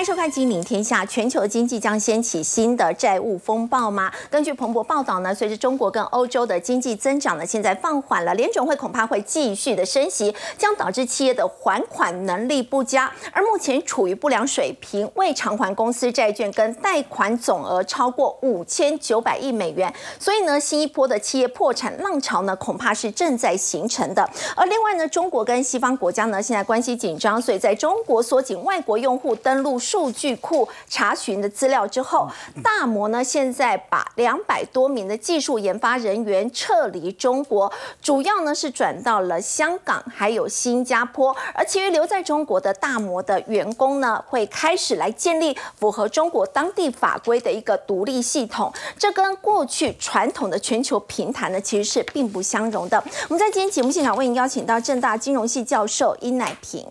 欢迎收看《金领天下》。全球经济将掀起新的债务风暴吗？根据彭博报道呢，随着中国跟欧洲的经济增长呢，现在放缓了，联准会恐怕会继续的升息，将导致企业的还款能力不佳，而目前处于不良水平，未偿还公司债券跟贷款总额超过五千九百亿美元，所以呢，新一波的企业破产浪潮呢，恐怕是正在形成的。而另外呢，中国跟西方国家呢，现在关系紧张，所以在中国缩紧外国用户登录。数据库查询的资料之后，大摩呢现在把两百多名的技术研发人员撤离中国，主要呢是转到了香港还有新加坡，而其余留在中国的大摩的员工呢，会开始来建立符合中国当地法规的一个独立系统，这跟过去传统的全球平台呢其实是并不相容的。我们在今天节目现场为您邀请到正大金融系教授殷乃平。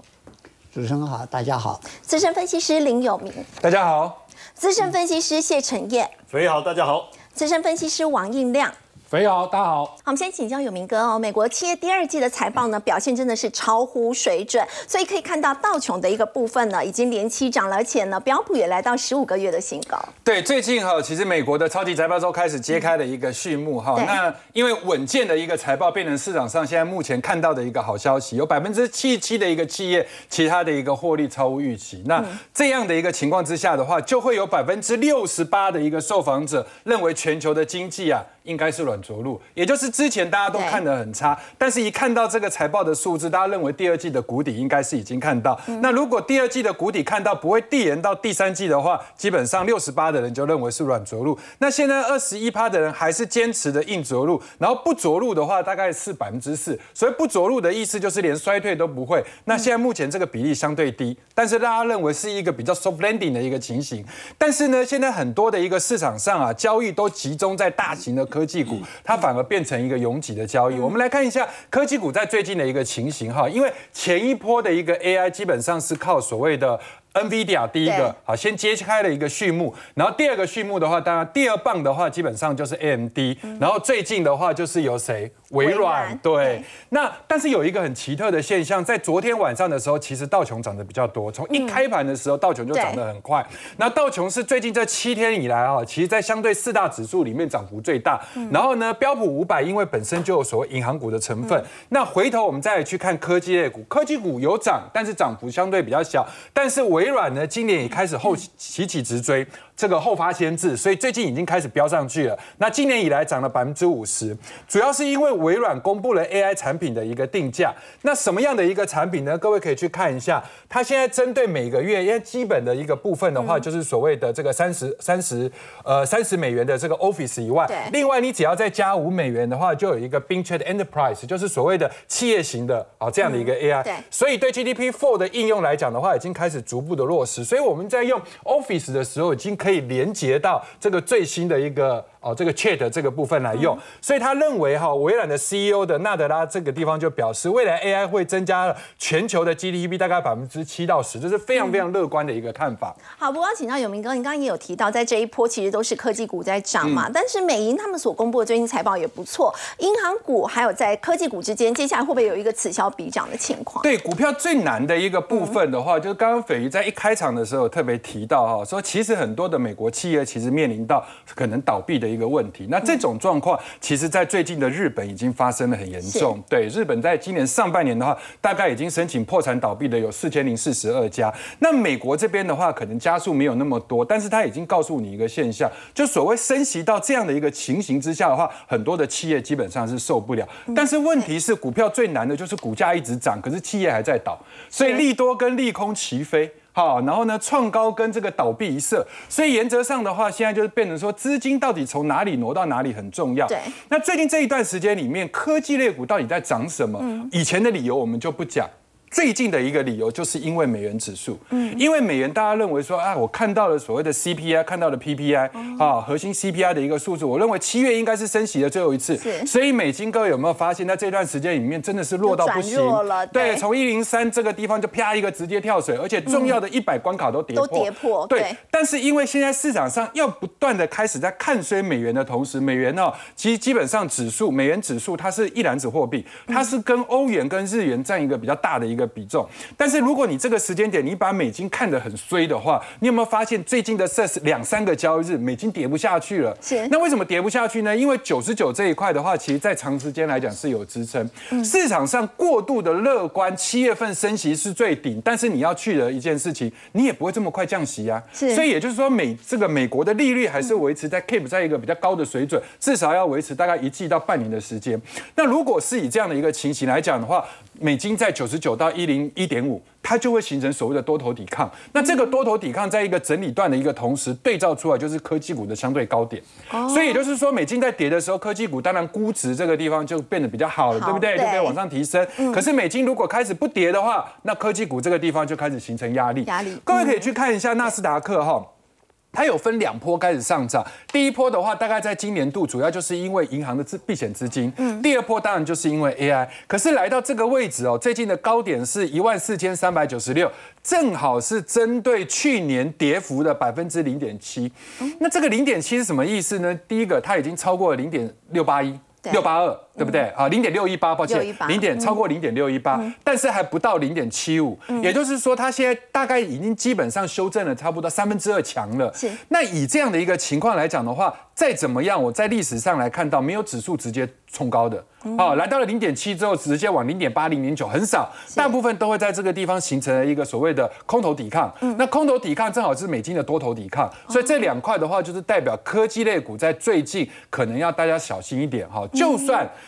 主持人好，大家好。资深分析师林有明，大家好。资深分析师谢承业，肥好，大家好。资深分析师王应亮。肥友，大家好。好，我们先请教有明哥哦。美国企业第二季的财报呢，表现真的是超乎水准，所以可以看到道琼的一个部分呢，已经连期涨了，而且呢，标普也来到十五个月的新高。对，最近哈，其实美国的超级财报周开始揭开了一个序幕哈。那因为稳健的一个财报变成市场上现在目前看到的一个好消息，有百分之七十七的一个企业，其他的一个获利超乎预期。那这样的一个情况之下的话，就会有百分之六十八的一个受访者认为全球的经济啊。应该是软着陆，也就是之前大家都看得很差，但是一看到这个财报的数字，大家认为第二季的谷底应该是已经看到。那如果第二季的谷底看到不会递延到第三季的话，基本上六十八的人就认为是软着陆。那现在二十一趴的人还是坚持的硬着陆，然后不着陆的话大概是百分之四。所以不着陆的意思就是连衰退都不会。那现在目前这个比例相对低，但是大家认为是一个比较 soft landing 的一个情形。但是呢，现在很多的一个市场上啊，交易都集中在大型的。科技股它反而变成一个拥挤的交易。我们来看一下科技股在最近的一个情形哈，因为前一波的一个 AI 基本上是靠所谓的。NVIDIA 第一个好，先揭开了一个序幕，然后第二个序幕的话，当然第二棒的话，基本上就是 AMD，然后最近的话就是由谁？微软。对。那但是有一个很奇特的现象，在昨天晚上的时候，其实道琼涨得比较多，从一开盘的时候，道琼就涨得很快。那道琼是最近这七天以来啊，其实在相对四大指数里面涨幅最大。然后呢，标普五百因为本身就有所谓银行股的成分，那回头我们再去看科技类股，科技股有涨，但是涨幅相对比较小，但是微软呢，今年也开始后起起直追。这个后发先至，所以最近已经开始飙上去了。那今年以来涨了百分之五十，主要是因为微软公布了 AI 产品的一个定价。那什么样的一个产品呢？各位可以去看一下。它现在针对每个月，因为基本的一个部分的话，就是所谓的这个三十三十呃三十美元的这个 Office 以外，另外你只要再加五美元的话，就有一个 Bing Chat Enterprise，就是所谓的企业型的啊这样的一个 AI。对。所以对 GDP Four 的应用来讲的话，已经开始逐步的落实。所以我们在用 Office 的时候，已经可以。可以连接到这个最新的一个。哦，这个 Chat 这个部分来用，所以他认为哈，微软的 CEO 的纳德拉这个地方就表示，未来 AI 会增加全球的 GDP 大概百分之七到十，这是非常非常乐观的一个看法。好，不过请教永明哥，你刚刚也有提到，在这一波其实都是科技股在涨嘛，但是美银他们所公布的最新财报也不错，银行股还有在科技股之间，接下来会不会有一个此消彼长的情况？对，股票最难的一个部分的话，就是刚刚斐鱼在一开场的时候特别提到哈，说其实很多的美国企业其实面临到可能倒闭的一个问题，那这种状况，其实，在最近的日本已经发生的很严重。对，日本在今年上半年的话，大概已经申请破产倒闭的有四千零四十二家。那美国这边的话，可能加速没有那么多，但是他已经告诉你一个现象，就所谓升息到这样的一个情形之下的话，很多的企业基本上是受不了。但是问题是，股票最难的就是股价一直涨，可是企业还在倒，所以利多跟利空齐飞。好，然后呢，创高跟这个倒闭一色，所以原则上的话，现在就是变成说，资金到底从哪里挪到哪里很重要。对。那最近这一段时间里面，科技类股到底在涨什么？以前的理由我们就不讲。最近的一个理由，就是因为美元指数，嗯，因为美元大家认为说，啊，我看到了所谓的 CPI，看到了 PPI，啊，核心 CPI 的一个数字，我认为七月应该是升息的最后一次，所以美金各位有没有发现，在这段时间里面真的是弱到不行，对，从一零三这个地方就啪一个直接跳水，而且重要的一百关卡都跌破，都跌破，对。但是因为现在市场上要不断的开始在看衰美元的同时，美元呢，其实基本上指数，美元指数它是一篮子货币，它是跟欧元跟日元占一个比较大的一个。个比重。但是如果你这个时间点你把美金看得很衰的话，你有没有发现最近的这两三个交易日美金跌不下去了？是。那为什么跌不下去呢？因为九十九这一块的话，其实在长时间来讲是有支撑。市场上过度的乐观，七月份升息是最顶，但是你要去的一件事情，你也不会这么快降息啊。是。所以也就是说，美这个美国的利率还是维持在 keep 在一个比较高的水准，至少要维持大概一季到半年的时间。那如果是以这样的一个情形来讲的话，美金在九十九到一零一点五，它就会形成所谓的多头抵抗。那这个多头抵抗在一个整理段的一个同时，对照出来就是科技股的相对高点。所以也就是说，美金在跌的时候，科技股当然估值这个地方就变得比较好了，对不对？就可以往上提升。可是美金如果开始不跌的话，那科技股这个地方就开始形成压力。压力。各位可以去看一下纳斯达克哈。它有分两波开始上涨，第一波的话，大概在今年度主要就是因为银行的资避险资金，嗯，第二波当然就是因为 AI，可是来到这个位置哦，最近的高点是一万四千三百九十六，正好是针对去年跌幅的百分之零点七，那这个零点七是什么意思呢？第一个，它已经超过了零点六八一。六八二对不对？啊？零点六一八，抱歉，零点超过零点六一八，但是还不到零点七五，也就是说，它现在大概已经基本上修正了差不多三分之二强了。是。那以这样的一个情况来讲的话，再怎么样，我在历史上来看到没有指数直接冲高的。哦，来到了零点七之后，直接往零点八、零点九，很少，大部分都会在这个地方形成了一个所谓的空头抵抗。那空头抵抗正好是美金的多头抵抗，所以这两块的话，就是代表科技类股在最近可能要大家小心一点。哈。就算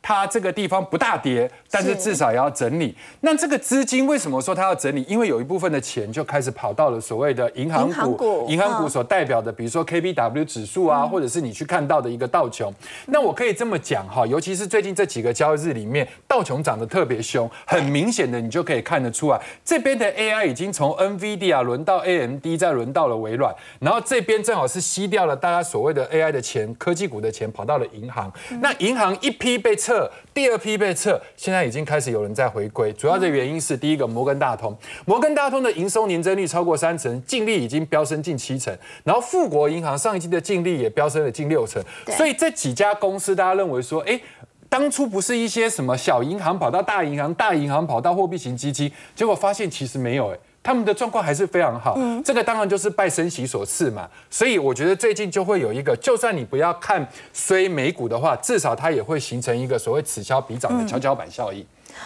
它这个地方不大跌，但是至少也要整理。那这个资金为什么说它要整理？因为有一部分的钱就开始跑到了所谓的银行股，银行股所代表的，比如说 KBW 指数啊，或者是你去看到的一个道琼。那我可以这么讲哈，尤其是最近这。几个交易日里面，道琼涨得特别凶，很明显的你就可以看得出来，这边的 AI 已经从 NVIDIA 轮到 AMD，再轮到了微软，然后这边正好是吸掉了大家所谓的 AI 的钱，科技股的钱跑到了银行。那银行一批被撤，第二批被撤，现在已经开始有人在回归。主要的原因是第一个摩根大通，摩根大通的营收年增率超过三成，净利已经飙升近七成，然后富国银行上一季的净利也飙升了近六成，所以这几家公司大家认为说，哎。当初不是一些什么小银行跑到大银行，大银行跑到货币型基金，结果发现其实没有，哎，他们的状况还是非常好。嗯，这个当然就是拜升息所赐嘛。所以我觉得最近就会有一个，就算你不要看衰美股的话，至少它也会形成一个所谓此消彼长的跷跷板效应。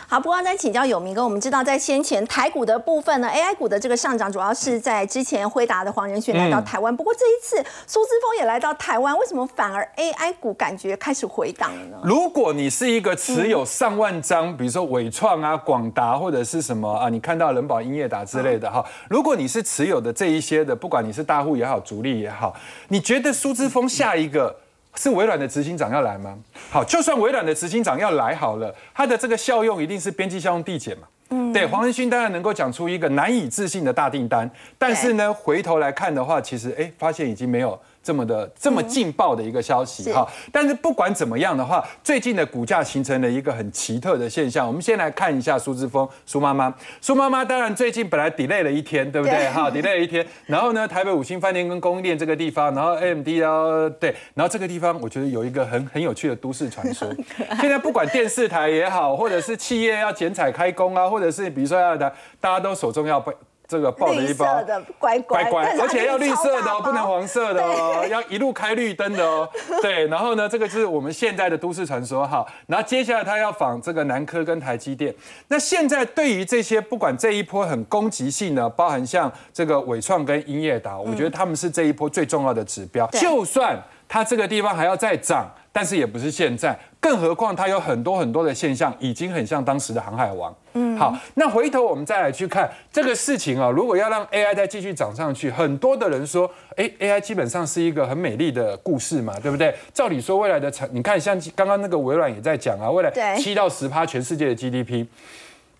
好，不过再请教有明哥，我们知道在先前台股的部分呢，AI 股的这个上涨主要是在之前辉达的黄仁勋来到台湾，不过这一次苏之峰也来到台湾，为什么反而 AI 股感觉开始回档了呢？如果你是一个持有上万张，比如说伟创啊、广达或者是什么啊，你看到人保、英业达之类的哈，如果你是持有的这一些的，不管你是大户也好、主力也好，你觉得苏之峰下一个？是微软的执行长要来吗？好，就算微软的执行长要来好了，他的这个效用一定是边际效用递减嘛。嗯，对，黄仁勋当然能够讲出一个难以置信的大订单，但是呢，回头来看的话，其实哎，发现已经没有。这么的这么劲爆的一个消息哈，但是不管怎么样的话，最近的股价形成了一个很奇特的现象。我们先来看一下苏志峰苏妈妈，苏妈妈当然最近本来 delay 了一天，对不对？哈，delay 了一天，然后呢，台北五星饭店跟供应链这个地方，然后 AMD 啊，对，然后这个地方我觉得有一个很很有趣的都市传说。现在不管电视台也好，或者是企业要剪彩开工啊，或者是比如说要的，大家都手中要被。这个抱了一包乖乖乖，而且要绿色的哦，不能黄色的哦，要一路开绿灯的哦。对，然后呢，这个是我们现在的都市传说哈。然后接下来他要仿这个南科跟台积电。那现在对于这些不管这一波很攻击性的，包含像这个伟创跟英业达，我觉得他们是这一波最重要的指标。就算它这个地方还要再涨。但是也不是现在，更何况它有很多很多的现象，已经很像当时的航海王。嗯，好，那回头我们再来去看这个事情啊，如果要让 AI 再继续涨上去，很多的人说，哎，AI 基本上是一个很美丽的故事嘛，对不对？照理说未来的成，你看像刚刚那个微软也在讲啊，未来七到十趴全世界的 GDP，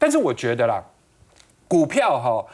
但是我觉得啦，股票哈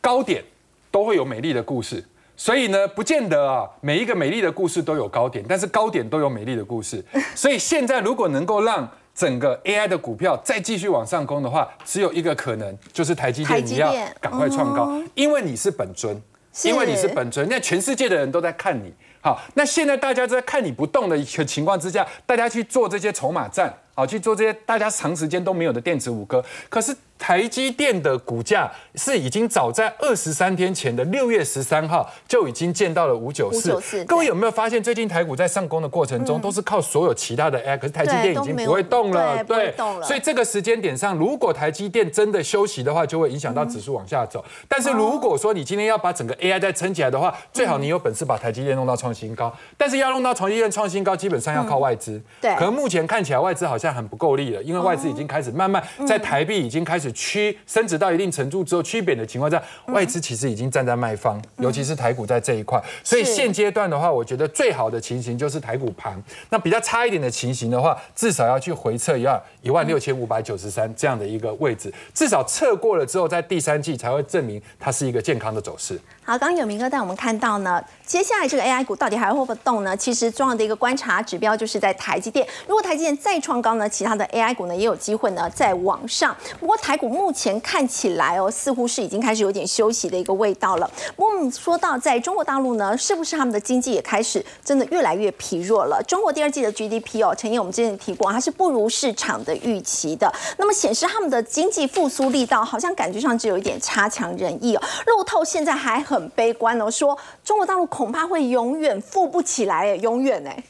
高点都会有美丽的故事。所以呢，不见得啊，每一个美丽的故事都有高点，但是高点都有美丽的故事。所以现在如果能够让整个 AI 的股票再继续往上攻的话，只有一个可能，就是台积电你要赶快创高，因为你是本尊，因为你是本尊，那全世界的人都在看你。好，那现在大家在看你不动的一个情况之下，大家去做这些筹码战。啊，去做这些大家长时间都没有的电子五哥。可是台积电的股价是已经早在二十三天前的六月十三号就已经见到了五九四。各位有没有发现，最近台股在上攻的过程中，都是靠所有其他的 AI，可是台积电已经不会动了，对，所以这个时间点上，如果台积电真的休息的话，就会影响到指数往下走。但是如果说你今天要把整个 AI 再撑起来的话，最好你有本事把台积电弄到创新高。但是要弄到台积电创新高，基本上要靠外资。对，可能目前看起来外资好像很不够力了，因为外资已经开始慢慢在台币已经开始趋升值到一定程度之后趋贬的情况下，外资其实已经站在卖方，尤其是台股在这一块。所以现阶段的话，我觉得最好的情形就是台股盘。那比较差一点的情形的话，至少要去回测一下一万六千五百九十三这样的一个位置，至少测过了之后，在第三季才会证明它是一个健康的走势。好，刚刚有明哥带我们看到呢，接下来这个 AI 股到底还会不会动呢？其实重要的一个观察指标就是在台积电，如果台积电再创高呢，其他的 AI 股呢也有机会呢再往上。不过台股目前看起来哦，似乎是已经开始有点休息的一个味道了。嗯说到在中国大陆呢，是不是他们的经济也开始真的越来越疲弱了？中国第二季的 GDP 哦，陈毅我们之前提过，它是不如市场的预期的，那么显示他们的经济复苏力道好像感觉上只有一点差强人意哦。路透现在还很。很悲观哦，说中国大陆恐怕会永远富不起来，哎，永远哎。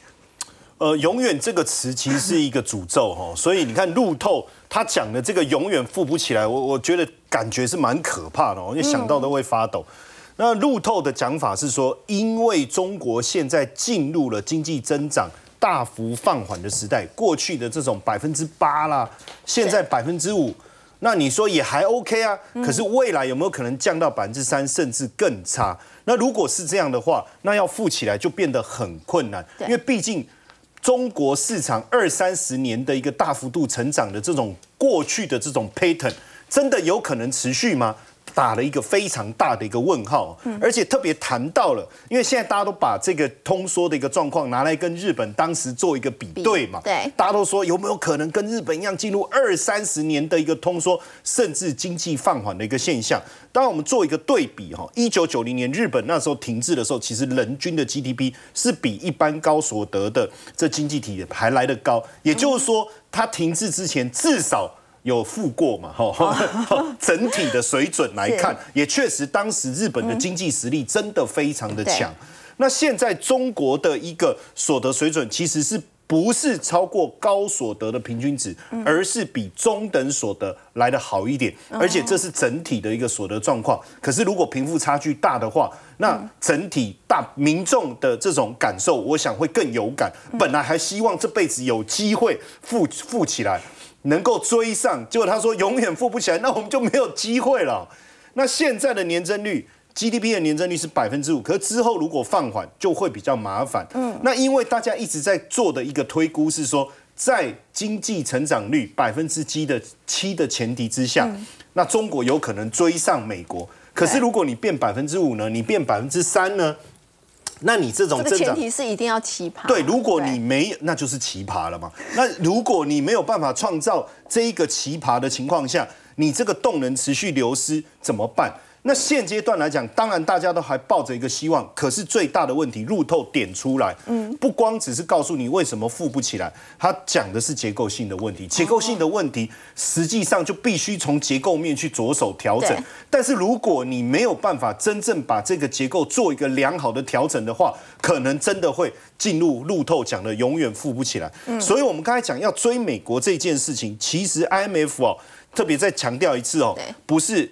呃，永远这个词其实是一个诅咒哈，所以你看路透他讲的这个永远富不起来，我我觉得感觉是蛮可怕的哦，因为想到都会发抖。那路透的讲法是说，因为中国现在进入了经济增长大幅放缓的时代，过去的这种百分之八啦，现在百分之五。那你说也还 OK 啊，可是未来有没有可能降到百分之三，甚至更差？那如果是这样的话，那要富起来就变得很困难，因为毕竟中国市场二三十年的一个大幅度成长的这种过去的这种 pattern，真的有可能持续吗？打了一个非常大的一个问号，而且特别谈到了，因为现在大家都把这个通缩的一个状况拿来跟日本当时做一个比对嘛，对，大家都说有没有可能跟日本一样进入二三十年的一个通缩，甚至经济放缓的一个现象？当然，我们做一个对比哈，一九九零年日本那时候停滞的时候，其实人均的 GDP 是比一般高所得的这经济体还来得高，也就是说，它停滞之前至少。有富过嘛？哈，整体的水准来看，也确实当时日本的经济实力真的非常的强。那现在中国的一个所得水准，其实是不是超过高所得的平均值，而是比中等所得来的好一点。而且这是整体的一个所得状况。可是如果贫富差距大的话，那整体大民众的这种感受，我想会更有感。本来还希望这辈子有机会富富起来。能够追上，结果他说永远富不起来，那我们就没有机会了。那现在的年增率，GDP 的年增率是百分之五，可是之后如果放缓，就会比较麻烦。嗯，那因为大家一直在做的一个推估是说，在经济成长率百分之七的七的前提之下，那中国有可能追上美国。可是如果你变百分之五呢？你变百分之三呢？那你这种这个前提是一定要奇葩。对，如果你没有，那就是奇葩了嘛。那如果你没有办法创造这一个奇葩的情况下，你这个动能持续流失怎么办？那现阶段来讲，当然大家都还抱着一个希望，可是最大的问题，路透点出来，嗯，不光只是告诉你为什么富不起来，他讲的是结构性的问题。结构性的问题，实际上就必须从结构面去着手调整。但是如果你没有办法真正把这个结构做一个良好的调整的话，可能真的会进入路透讲的永远富不起来。所以我们刚才讲要追美国这件事情，其实 IMF 哦特别再强调一次哦，不是。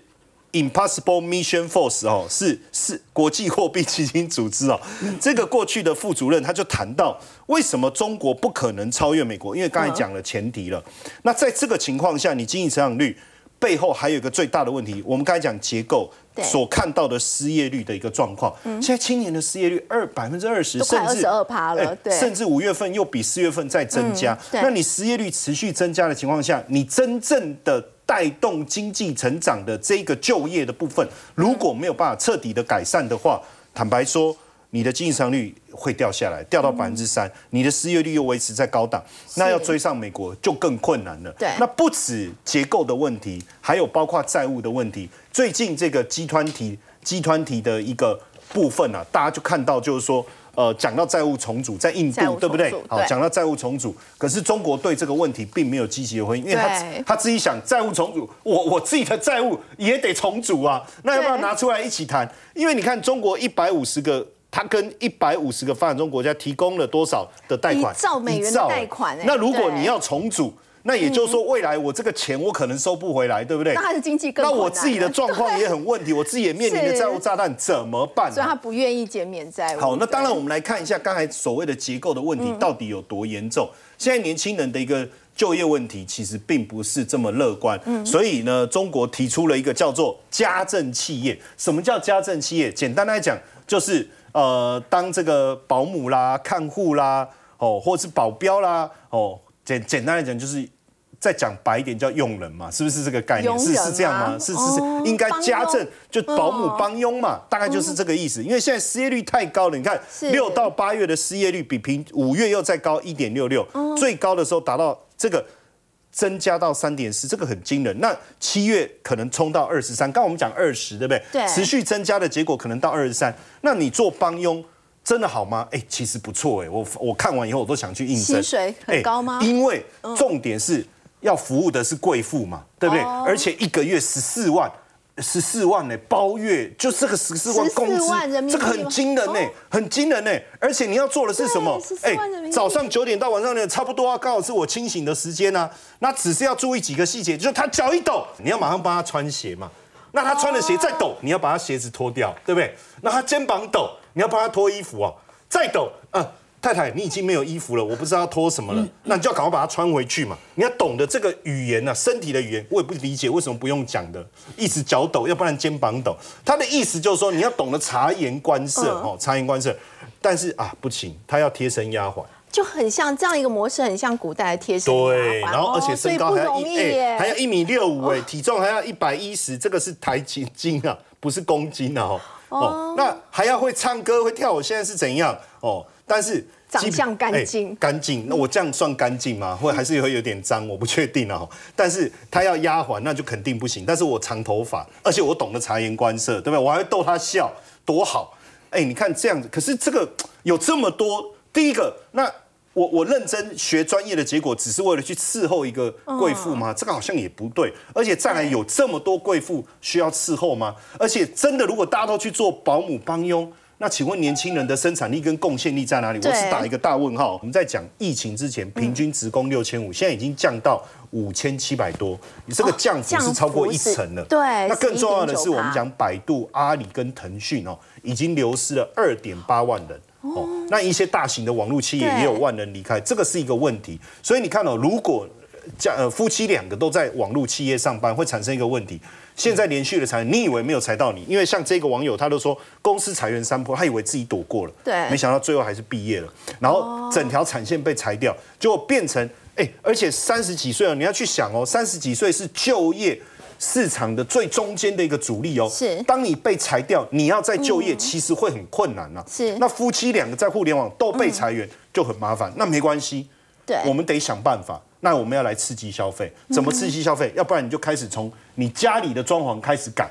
Impossible Mission Force 哦，是是国际货币基金组织哦。这个过去的副主任他就谈到，为什么中国不可能超越美国？因为刚才讲了前提了。那在这个情况下，你经济成长率背后还有一个最大的问题，我们刚才讲结构所看到的失业率的一个状况。现在青年的失业率二百分之二十，甚至二趴了，对，甚至五月份又比四月份再增加。那你失业率持续增加的情况下，你真正的带动经济成长的这个就业的部分，如果没有办法彻底的改善的话，坦白说，你的经济增长率会掉下来，掉到百分之三，你的失业率又维持在高档，那要追上美国就更困难了。对，那不止结构的问题，还有包括债务的问题。最近这个集团体集团体的一个部分啊，大家就看到就是说，呃，讲到债务重组，在印度，对不对？好，对讲到债务重组，可是中国对这个问题并没有积极的回应，因为他他自己想债务重组，我我自己的债务也得重组啊，那要不要拿出来一起谈？因为你看中国一百五十个。他跟一百五十个发展中国家提供了多少的贷款？一兆美元的贷款哎那如果你要重组，那也就是说未来我这个钱我可能收不回来，对不对？那他的经济更那我自己的状况也很问题，我自己也面临的是债务炸弹，怎么办啊？所以他不愿意减免债务。好，那当然，我们来看一下刚才所谓的结构的问题到底有多严重。现在年轻人的一个就业问题其实并不是这么乐观，所以呢，中国提出了一个叫做家政企业。什么叫家政企业？简单来讲，就是呃，当这个保姆啦、看护啦，哦，或是保镖啦，哦，简简单来讲就是。再讲白一点叫佣人嘛，是不是这个概念？是是这样吗吗？是是是哦，应该家政就保姆哦帮佣嘛，大概就是这个意思。因为现在失业率太高了，你看六到八月的失业率比平五月又再高一点六六，最高的时候达到这个增加到三点四，这个很惊人。那七月可能冲到二十三，刚刚我们讲二十，对不对？对持续增加的结果可能到二十三。那你做帮佣真的好吗？哎，其实不错哎，我我看完以后我都想去应征。薪水很高吗哎因为重点是要服务的是贵妇嘛，对不对？哦而且一个月十四万。十四万呢、包月就这个十四万14工资这个很惊人呢、哦很惊人呢、而且你要做的是什么？对14万人民币早上九点到晚上呢，差不多啊，刚好是我清醒的时间啊。那只是要注意几个细节，就是他脚一抖，你要马上帮他穿鞋嘛。那他穿的鞋再抖，你要把他鞋子脱掉，对不对？那他肩膀抖，你要帮他脱衣服啊。再抖，呃，太太，你已经没有衣服了，我不知道要脱什么了，那你就要赶快把它穿回去嘛。你要懂得这个语言啊，身体的语言，我也不理解为什么不用讲的，一直脚抖，要不然肩膀抖。他的意思就是说，你要懂得察言观色嗯哦，察言观色。但是啊，不行，他要贴身丫鬟。就很像这样一个模式，很像古代的贴身对，丫鬟然后而且身高还要一不容易耶，还要一米六五哎，体重还要一百一十，这个是台斤斤啊，不是公斤啊哦。哦，那还要会唱歌会跳舞，现在是怎样哦？但是长相干净哎干净。那我这样算干净吗？会还是会有点脏？我不确定啊。但是他要丫鬟，那就肯定不行。但是我长头发，而且我懂得察言观色，对不对？我还会逗他笑，多好！哎，你看这样子，可是这个有这么多，第一个那。我我认真学专业的结果，只是为了去伺候一个贵妇吗？这个好像也不对。而且再来，有这么多贵妇需要伺候吗？而且真的，如果大家都去做保姆帮佣，那请问年轻人的生产力跟贡献力在哪里？我对是打一个大问号。我们在讲疫情之前，平均职工六千五，现在已经降到五千七百多，你这个降幅是超过一成了。对那更重要的是，我们讲百度、阿里跟腾讯哦，已经流失了二点八万人。哦，那一些大型的网络企业也有万人离开，这个是一个问题。所以你看哦，如果家呃夫妻两个都在网络企业上班，会产生一个问题。现在连续的裁员，你以为没有裁到你？因为像这个网友，他都说公司裁员三波，他以为自己躲过了，对没想到最后还是毕业了，然后整条产线被裁掉，结果变成哎，而且三十几岁了，你要去想哦，三十几岁是就业。市场的最中间的一个主力哦，是嗯当你被裁掉，你要再就业，其实会很困难呐、啊是那夫妻两个在互联网都被裁员，就很麻烦。那没关系，对我们得想办法。那我们要来刺激消费，怎么刺激消费？要不然你就开始从你家里的装潢开始改，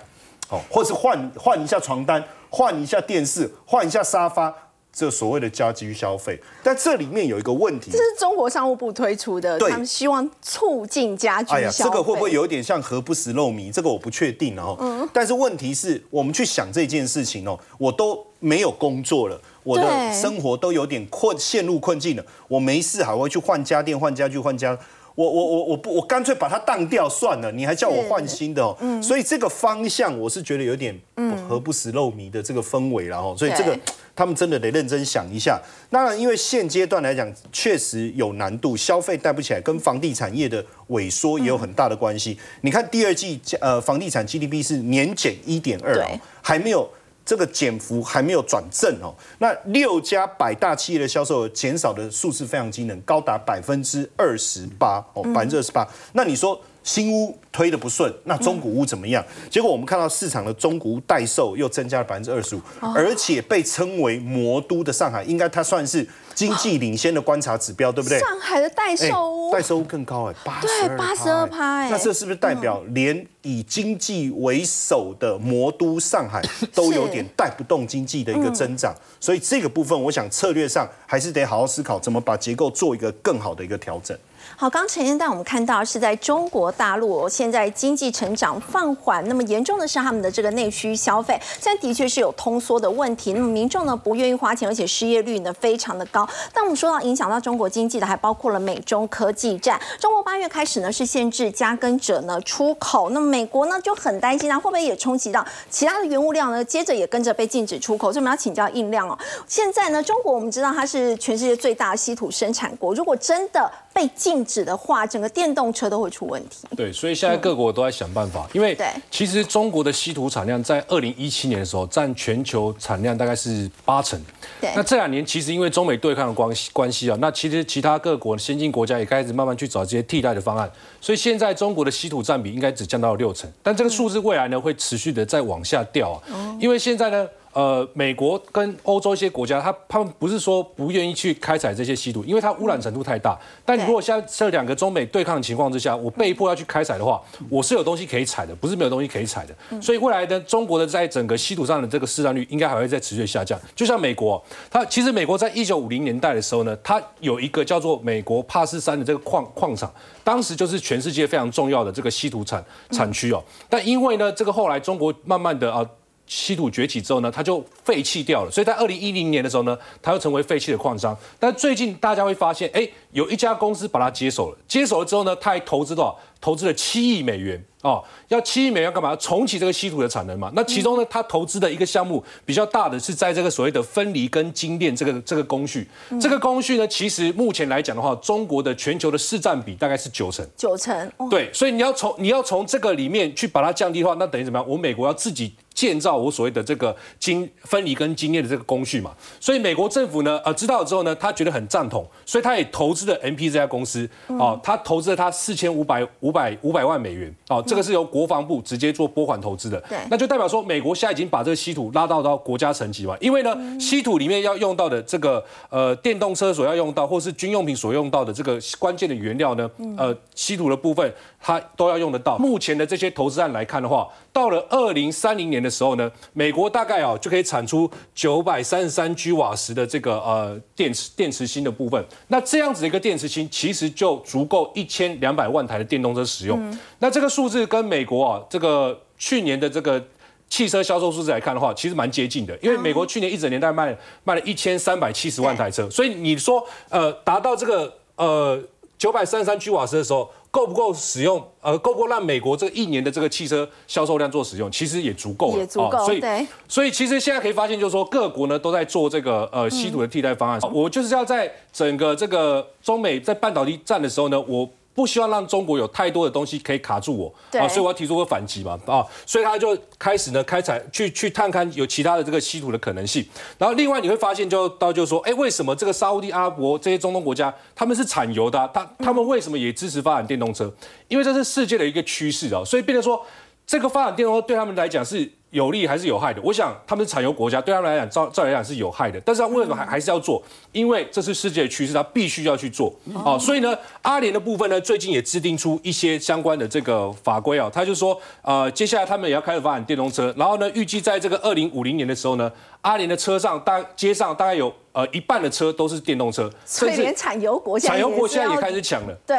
哦，或是换换一下床单，换一下电视，换一下沙发，这所谓的家居消费。但这里面有一个问题这，是中国商务部推出的，他们希望促进家居消费。哎呀，这个会不会有一点像何不食肉糜？这个我不确定哦。嗯但是问题是我们去想这件事情哦，我都没有工作了，我的生活都有点困，陷入困境了。我没事还会去换家电、换家具、换家。我我我我不我干脆把它当掉算了，你还叫我换新的哦，嗯所以这个方向我是觉得有点不何不食肉糜的这个氛围了哦，所以这个他们真的得认真想一下。当然，因为现阶段来讲，确实有难度，消费带不起来，跟房地产业的萎缩也有很大的关系。你看第二季呃房地产 GDP 是年减一点二还没有。这个减幅还没有转正哦，那六家百大企业的销售额减少的数字非常惊人，高达百分之二十八哦，百分之二十八。那你说新屋推的不顺，那中古屋怎么样？结果我们看到市场的中古屋代售又增加了百分之二十五，而且被称为魔都的上海，应该它算是经济领先的观察指标，对不对？上海的代售屋，代售屋更高哎，八对八十二趴哎，那这是不是代表连以经济为首的魔都上海 都有点带不动经济的一个增长？所以这个部分，我想策略上还是得好好思考，怎么把结构做一个更好的一个调整。好，刚陈先带我们看到是在中国大陆，现在经济成长放缓，那么严重的是他们的这个内需消费，现在的确是有通缩的问题。那么民众呢不愿意花钱，而且失业率呢非常的高。但我们说到影响到中国经济的，还包括了美中科技战。中国八月开始呢是限制加耕者呢出口，那么美国呢就很担心，它会不会也冲击到其他的原物料呢？接着也跟着被禁止出口。所以我们要请教印量哦。现在呢，中国我们知道它是全世界最大的稀土生产国，如果真的被禁止的话，整个电动车都会出问题。对，所以现在各国都在想办法，因为其实中国的稀土产量在二零一七年的时候占全球产量大概是八成。对，那这两年其实因为中美对抗的关系关系啊，那其实其他各国先进国家也开始慢慢去找这些替代的方案，所以现在中国的稀土占比应该只降到了六成，但这个数字未来呢会持续的再往下掉啊，因为现在呢。呃，美国跟欧洲一些国家，他他们不是说不愿意去开采这些稀土，因为它污染程度太大。但如果现在这两个中美对抗的情况之下，我被迫要去开采的话，我是有东西可以采的，不是没有东西可以采的。所以未来的中国的在整个稀土上的这个市占率，应该还会在持续下降。就像美国，它其实美国在一九五零年代的时候呢，它有一个叫做美国帕斯山的这个矿矿场，当时就是全世界非常重要的这个稀土产产区哦。但因为呢，这个后来中国慢慢的啊。稀土崛起之后呢，它就废弃掉了，所以在二零一零年的时候呢，它又成为废弃的矿商。但最近大家会发现，哎，有一家公司把它接手了。接手了之后呢，它还投资多少？投资了七亿美元。哦，要七亿美元要干嘛？要重启这个稀土的产能嘛？那其中呢，它投资的一个项目比较大的是在这个所谓的分离跟精炼这个这个工序。这个工序呢，其实目前来讲的话，中国的全球的市占比大概是九成。九成。对，所以你要从你要从这个里面去把它降低的话，那等于怎么样？我美国要自己建造我所谓的这个经分离跟经验的这个工序嘛。所以美国政府呢，呃，知道了之后呢，他觉得很赞同，所以他也投资了 MP 这家公司。哦，他投资了他四千五百五百五百万美元。哦，这个是由国防部。直接做拨款投资的，对，那就代表说美国现在已经把这个稀土拉到到国家层级嘛。因为呢，稀土里面要用到的这个呃电动车所要用到，或是军用品所用到的这个关键的原料呢，呃，稀土的部分它都要用得到。目前的这些投资案来看的话，到了二零三零年的时候呢，美国大概啊就可以产出九百三十三 g 瓦时的这个呃电池电池芯的部分。那这样子的一个电池芯，其实就足够一千两百万台的电动车使用。那这个数字跟美国啊。这个去年的这个汽车销售数字来看的话，其实蛮接近的，因为美国去年一整年大概卖卖了一千三百七十万台车，所以你说呃达到这个呃九百三十三 g 瓦时的时候，够不够使用？呃，够不够让美国这一年的这个汽车销售量做使用？其实也足够了，也足够。所以所以其实现在可以发现，就是说各国呢都在做这个呃稀土的替代方案。我就是要在整个这个中美在半导体战的时候呢，我。不希望让中国有太多的东西可以卡住我，啊，所以我要提出个反击嘛，啊，所以他就开始呢开采去去探看有其他的这个稀土的可能性。然后另外你会发现，就到就是说，哎，为什么这个沙地阿拉伯这些中东国家他们是产油的，他他们为什么也支持发展电动车？因为这是世界的一个趋势啊，所以变成说这个发展电动车对他们来讲是。有利还是有害的？我想他们是产油国家，对他们来讲，照照来讲是有害的。但是他为什么还还是要做？因为这是世界的趋势，他必须要去做啊。所以呢，阿联的部分呢，最近也制定出一些相关的这个法规啊。他就说，呃，接下来他们也要开始发展电动车。然后呢，预计在这个二零五零年的时候呢，阿联的车上大街上大概有呃一半的车都是电动车，所以连产油国家产油国现在也开始抢了。对。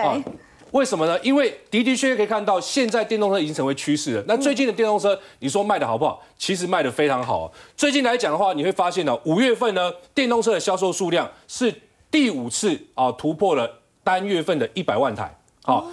为什么呢？因为的的确确可以看到，现在电动车已经成为趋势了。那最近的电动车，你说卖的好不好？其实卖的非常好。最近来讲的话，你会发现呢，五月份呢，电动车的销售数量是第五次啊突破了单月份的一百万台。好，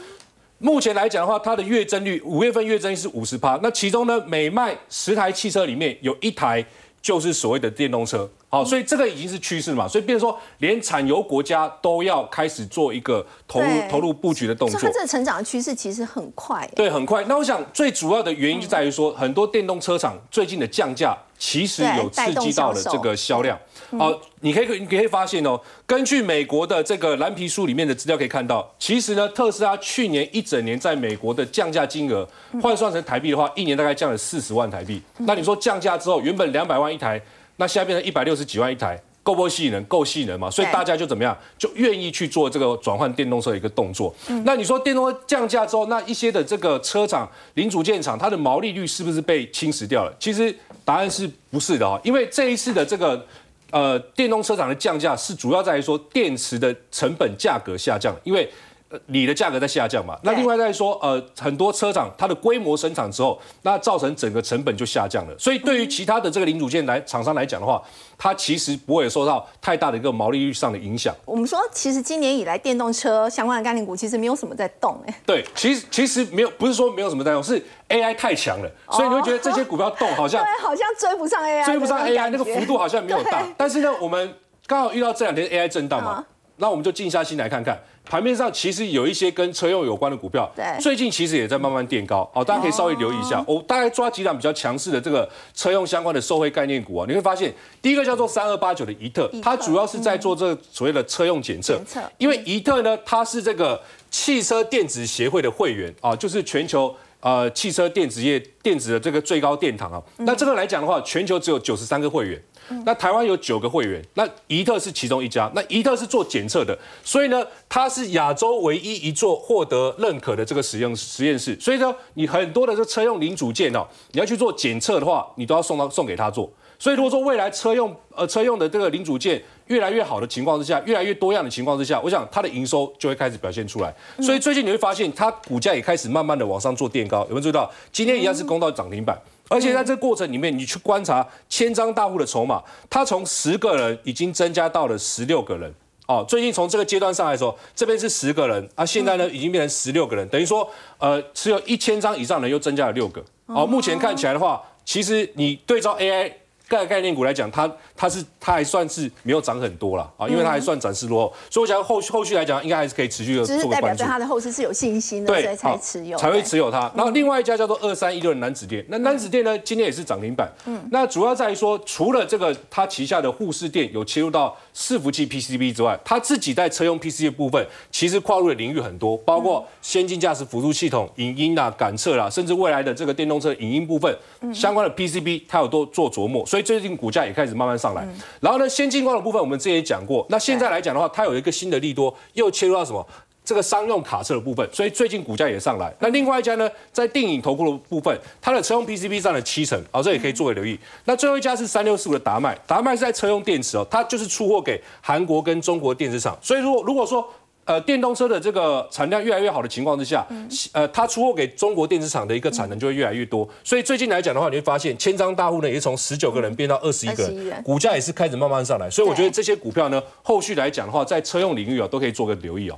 目前来讲的话，它的月增率五月份月增率是五十趴。那其中呢，每卖十台汽车里面有一台就是所谓的电动车。好，所以这个已经是趋势嘛，所以变成说，连产油国家都要开始做一个投入投入布局的动作所以它。这个成长的趋势其实很快。对，很快。那我想最主要的原因就在于说，很多电动车厂最近的降价，其实有刺激到了这个销量。好，你可以你可以发现哦，根据美国的这个蓝皮书里面的资料可以看到，其实呢，特斯拉去年一整年在美国的降价金额换算成台币的话，一年大概降了四十万台币。那你说降价之后，原本两百万一台，那现在变成一百六十几万一台。够不够吸引人？够吸引人嘛？所以大家就怎么样，就愿意去做这个转换电动车的一个动作。那你说电动车降价之后，那一些的这个车厂、零组件厂，它的毛利率是不是被侵蚀掉了？其实答案是不是的啊、因为这一次的这个呃电动车厂的降价是主要在于说电池的成本价格下降，因为。呃，锂的价格在下降嘛，那另外再说，呃，很多车厂它的规模生产之后，那造成整个成本就下降了。所以对于其他的这个零组件来厂商来讲的话，它其实不会受到太大的一个毛利率上的影响。我们说，其实今年以来电动车相关的概念股其实没有什么在动，哎，对，其实其实没有，不是说没有什么在动，是 AI 太强了，所以你会觉得这些股票动好像 对，好像追不上 AI，追不上 AI 那个幅度好像没有大，但是呢，我们刚好遇到这两天 AI 震荡嘛嗯，那我们就静下心来看看盘面上其实有一些跟车用有关的股票对，最近其实也在慢慢垫高，哦，大家可以稍微留意一下，我大概抓几档比较强势的这个车用相关的受惠概念股啊，你会发现第一个叫做三二八九的怡特它主要是在做这个所谓的车用检测检测，因为怡特呢，它是这个汽车电子协会的会员啊，就是全球。呃，汽车电子业电子的这个最高殿堂啊，那这个来讲的话，全球只有九十三个会员，那台湾有九个会员，那怡特是其中一家，那怡特是做检测的，所以呢，它是亚洲唯一一座获得认可的这个实验实验室，所以呢，你很多的这车用零组件哦，你要去做检测的话，你都要送到送给他做。所以如果说未来车用呃车用的这个零组件越来越好的情况之下，越来越多样的情况之下，我想它的营收就会开始表现出来。所以最近你会发现，它股价也开始慢慢的往上做垫高，有没有注意到？今天一样是攻到涨停板。而且在这个过程里面，你去观察千张大户的筹码，它从十个人已经增加到了十六个人。哦，最近从这个阶段上来说，这边是十个人啊，现在呢已经变成十六个人，等于说，呃，持有一千张以上的人又增加了六个。哦，目前看起来的话，其实你对照 AI 概概念股来讲，它它是它还算是没有涨很多了啊，因为它还算展示落后，所以我想后后续来讲，应该还是可以持续的只是做个关注。代表对。它的后市是有信心的，所以才持有，才会持有它。然后另外一家叫做二三一六的南子店，那南子店呢，今天也是涨停板。嗯，那主要在于说，除了这个它旗下的护士店有切入到伺服器 PCB 之外，它自己在车用 PCB 部分，其实跨入的领域很多，包括先进驾驶辅助系统、影音啊、感测啦，甚至未来的这个电动车影音部分相关的 PCB，它有多做琢磨，所以最近股价也开始慢慢上来。然后呢，先进光的部分我们之前也讲过，那现在来讲的话，它有一个新的利多，又切入到什么？这个商用卡车的部分，所以最近股价也上来。那另外一家呢，在电影投顾的部分，它的车用 PCB 占了七成，哦，这也可以作为留意。那最后一家是三六四五的达麦，达麦是在车用电池哦，它就是出货给韩国跟中国电子厂。所以如果如果说呃电动车的这个产量越来越好的情况之下，呃，它出货给中国电子厂的一个产能就会越来越多。所以最近来讲的话，你会发现千张大户呢也是从十九个人变到二十一个人人，股价也是开始慢慢上来。所以我觉得这些股票呢，后续来讲的话，在车用领域啊都可以做个留意哦。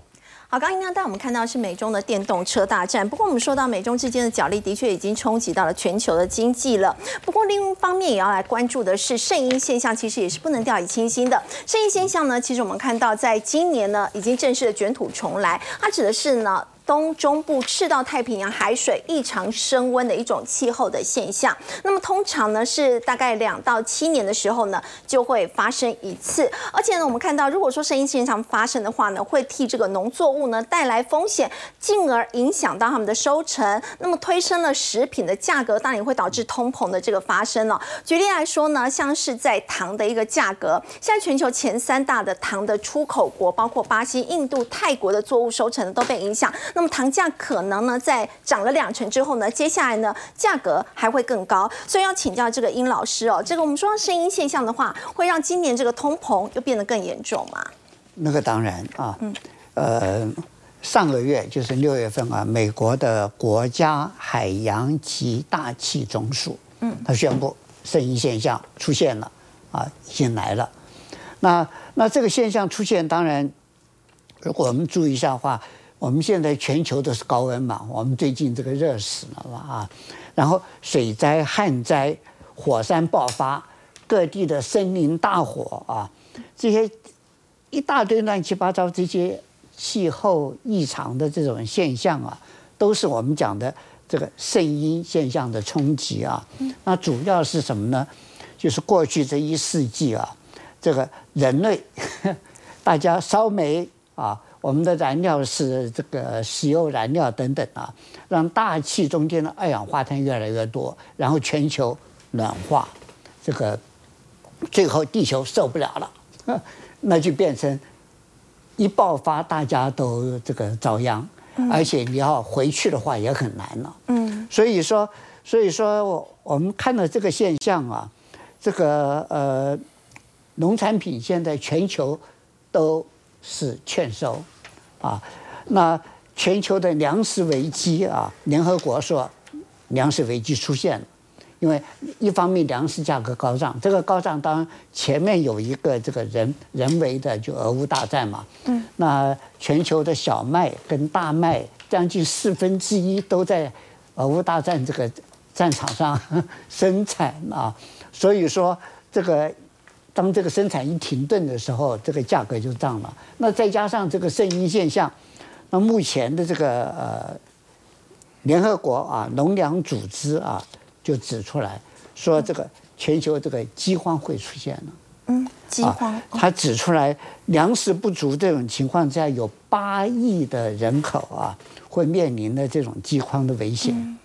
好，刚刚带我们看到是美中的电动车大战，不过我们说到美中之间的角力，的确已经冲击到了全球的经济了。不过另一方面也要来关注的是圣婴现象，其实也是不能掉以轻心的。圣婴现象呢，其实我们看到在今年呢，已经正式的卷土重来，它指的是呢。东中部赤道太平洋海水异常升温的一种气候的现象，那么通常呢是大概两到七年的时候呢就会发生一次，而且呢我们看到如果说声音现象发生的话呢，会替这个农作物呢带来风险，进而影响到他们的收成，那么推升了食品的价格，当然也会导致通膨的这个发生了。举例来说呢，像是在糖的一个价格，现在全球前三大的糖的出口国，包括巴西、印度、泰国的作物收成都被影响。么糖价可能呢，在涨了两成之后呢，接下来呢，价格还会更高。所以要请教这个殷老师哦，这个我们说声音现象的话，会让今年这个通膨又变得更严重吗？那个当然啊，嗯呃，上个月就是六月份啊，美国的国家海洋及大气总署，嗯，他宣布声音现象出现了啊，已经来了。那那这个现象出现，当然，如果我们注意一下的话，我们现在全球都是高温嘛，我们最近这个热死了嘛啊，然后水灾、旱灾、火山爆发，各地的森林大火啊，这些一大堆乱七八糟这些气候异常的这种现象啊，都是我们讲的这个圣婴现象的冲击啊。那主要是什么呢？就是过去这一世纪啊，这个人类 大家烧煤啊。我们的燃料是这个石油燃料等等啊，让大气中间的二氧化碳越来越多，然后全球暖化，这个最后地球受不了了，那就变成一爆发大家都这个遭殃，而且你要回去的话也很难了。嗯，所以说，所以说我我们看到这个现象啊，这个呃，农产品现在全球都是欠收。啊，那全球的粮食危机啊，联合国说粮食危机出现了，因为一方面粮食价格高涨，这个高涨当然前面有一个这个人人为的就俄乌大战嘛，嗯，那全球的小麦跟大麦将近四分之一都在俄乌大战这个战场上 生产啊，所以说这个。当这个生产一停顿的时候，这个价格就涨了。那再加上这个剩余现象，那目前的这个呃，联合国啊农粮组织啊就指出来说，这个全球这个饥荒会出现了。嗯，饥荒。他指出来粮食不足这种情况下，有八亿的人口啊会面临的这种饥荒的危险。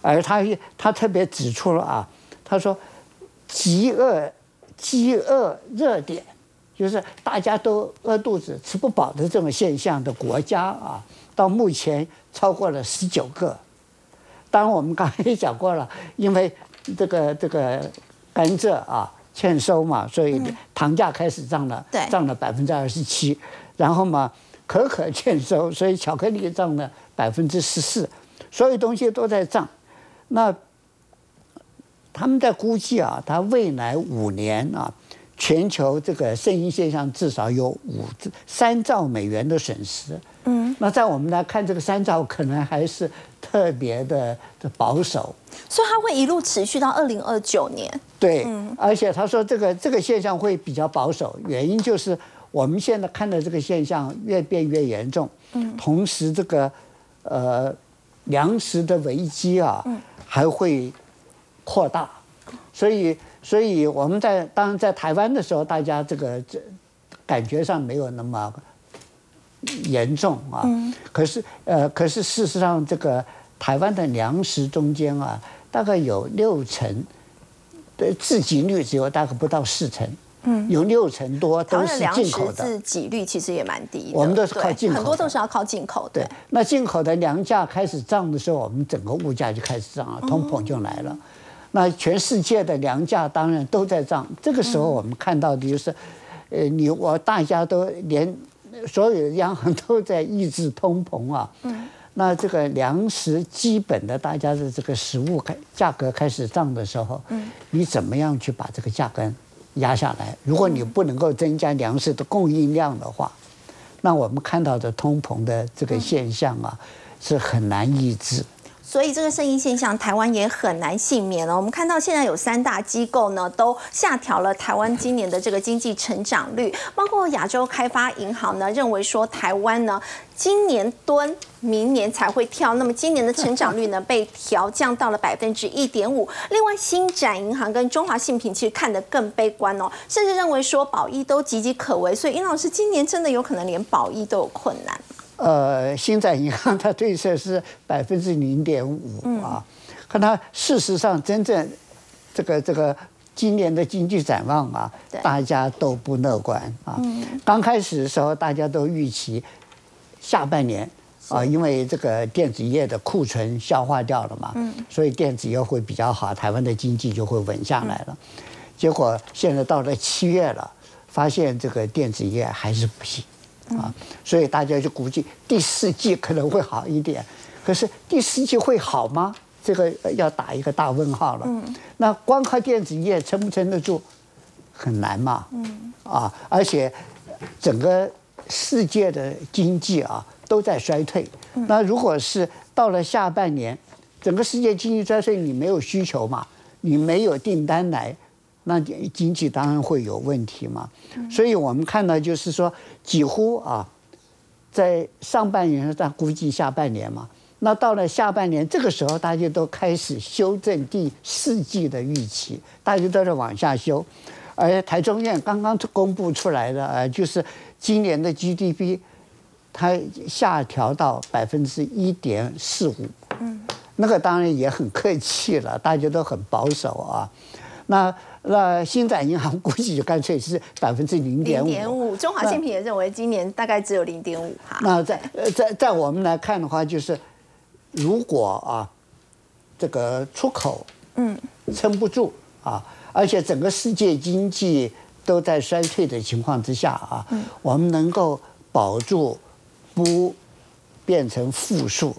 而他他特别指出了啊，他说饥饿。饥饿热点，就是大家都饿肚子、吃不饱的这种现象的国家啊，到目前超过了十九个。当然，我们刚才也讲过了，因为这个这个甘蔗啊欠收嘛，所以糖价开始涨了，涨了百分之二十七。然后嘛，可可欠收，所以巧克力涨了百分之十四，所有东西都在涨。那他们在估计啊，他未来五年啊，全球这个圣婴现象至少有五三兆美元的损失。嗯，那在我们来看，这个三兆可能还是特别的的保守。所以它会一路持续到二零二九年。对，而且他说这个这个现象会比较保守，原因就是我们现在看的这个现象越变越严重。嗯，同时这个呃粮食的危机啊，还会。扩大，所以，所以我们在当然在台湾的时候，大家这个这感觉上没有那么严重啊。嗯。可是，呃，可是事实上，这个台湾的粮食中间啊，大概有六成的自给率只有大概不到四成。嗯。有六成多都是进口的。自给率其实也蛮低的。我们都是靠进口。很多都是要靠进口。对。那进口的粮价开始涨的时候，我们整个物价就开始涨了，通膨就来了。那全世界的粮价当然都在涨，这个时候我们看到的就是，呃，你我大家都连所有的央行都在抑制通膨啊。嗯。那这个粮食基本的大家的这个食物开价格开始涨的时候，嗯，你怎么样去把这个价格压下来？如果你不能够增加粮食的供应量的话，那我们看到的通膨的这个现象啊，是很难抑制。所以这个声音现象，台湾也很难幸免了。我们看到现在有三大机构呢，都下调了台湾今年的这个经济成长率，包括亚洲开发银行呢，认为说台湾呢今年蹲，明年才会跳。那么今年的成长率呢被调降到了百分之一点五。另外，新展银行跟中华信平其实看得更悲观哦，甚至认为说保益都岌岌可危。所以，殷老师今年真的有可能连保益都有困难。呃，新展银行它对策是百分之零点五啊，可它事实上真正这个这个今年的经济展望啊，大家都不乐观啊。刚开始的时候，大家都预期下半年啊，因为这个电子业的库存消化掉了嘛，所以电子业会比较好，台湾的经济就会稳下来了。结果现在到了七月了，发现这个电子业还是不行。啊，所以大家就估计第四季可能会好一点，可是第四季会好吗？这个要打一个大问号了。嗯，那光靠电子业撑不撑得住，很难嘛。嗯，啊，而且整个世界的经济啊都在衰退。那如果是到了下半年，整个世界经济衰退，你没有需求嘛，你没有订单来那经济当然会有问题嘛。所以我们看到就是说，几乎啊，在上半年，但估计下半年嘛。那到了下半年，这个时候大家都开始修正第四季的预期，大家都在往下修。而台中院刚刚公布出来的，呃，就是今年的 GDP，它下调到百分之一点四五。嗯，那个当然也很客气了，大家都很保守啊。那那新展银行估计就干脆是百分之零点五。零点五，中华信品也认为今年大概只有零点五哈。那在在在我们来看的话，就是如果啊，这个出口嗯撑不住啊。而且整个世界经济都在衰退的情况之下啊，我们能够保住不变成负数，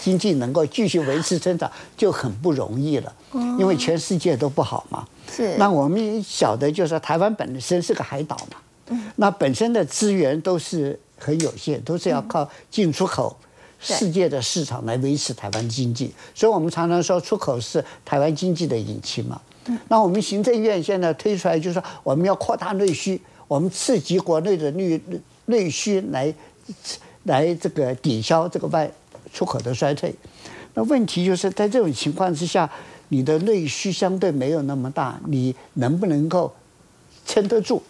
经济能够继续维持增长就很不容易了。因为全世界都不好嘛。是。那我们晓得，就是台湾本身是个海岛嘛。那本身的资源都是很有限，都是要靠进出口世界的市场来维持台湾经济。所以我们常常说，出口是台湾经济的引擎嘛。那我们行政院现在推出来，就是说我们要扩大内需，我们刺激国内的内内需来来这个抵消这个外出口的衰退。那问题就是在这种情况之下，你的内需相对没有那么大，你能不能够撑得住？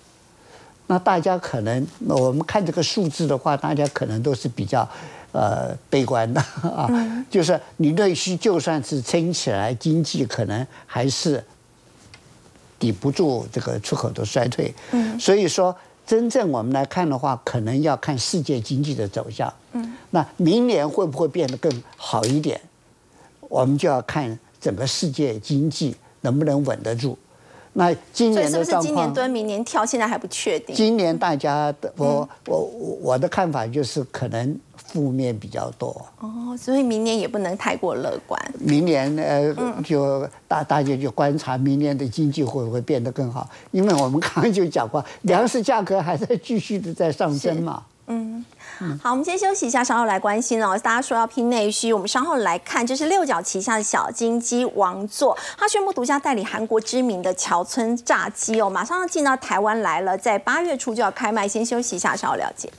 那大家可能我们看这个数字的话，大家可能都是比较呃悲观的 啊，就是你内需就算是撑起来，经济可能还是。抵不住这个出口的衰退，嗯，所以说真正我们来看的话，可能要看世界经济的走向，嗯，那明年会不会变得更好一点，我们就要看整个世界经济能不能稳得住。那今年的状况，今年蹲，明年跳，现在还不确定。今年大家的我我我的看法就是可能。负面比较多哦，所以明年也不能太过乐观。明年呃，就大大家就观察明年的经济会不会变得更好，因为我们刚刚就讲过，粮食价格还在继续的在上升嘛。嗯，好，我们先休息一下，稍后来关心哦。大家说要拼内需，我们稍后来看，这是六角旗下的小金鸡王座，他宣布独家代理韩国知名的桥村炸鸡哦，马上要进到台湾来了，在八月初就要开卖。先休息一下，稍后了解。